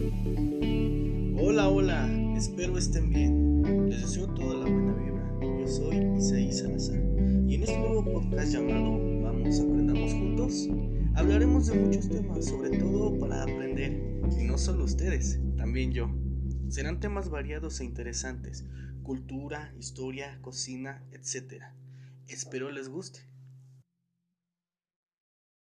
Hola, hola, espero estén bien. Les deseo toda la buena vibra. Yo soy Isaí Salazar y en este nuevo podcast llamado Vamos, aprendamos juntos, hablaremos de muchos temas, sobre todo para aprender. Y no solo ustedes, también yo. Serán temas variados e interesantes, cultura, historia, cocina, etc. Espero les guste.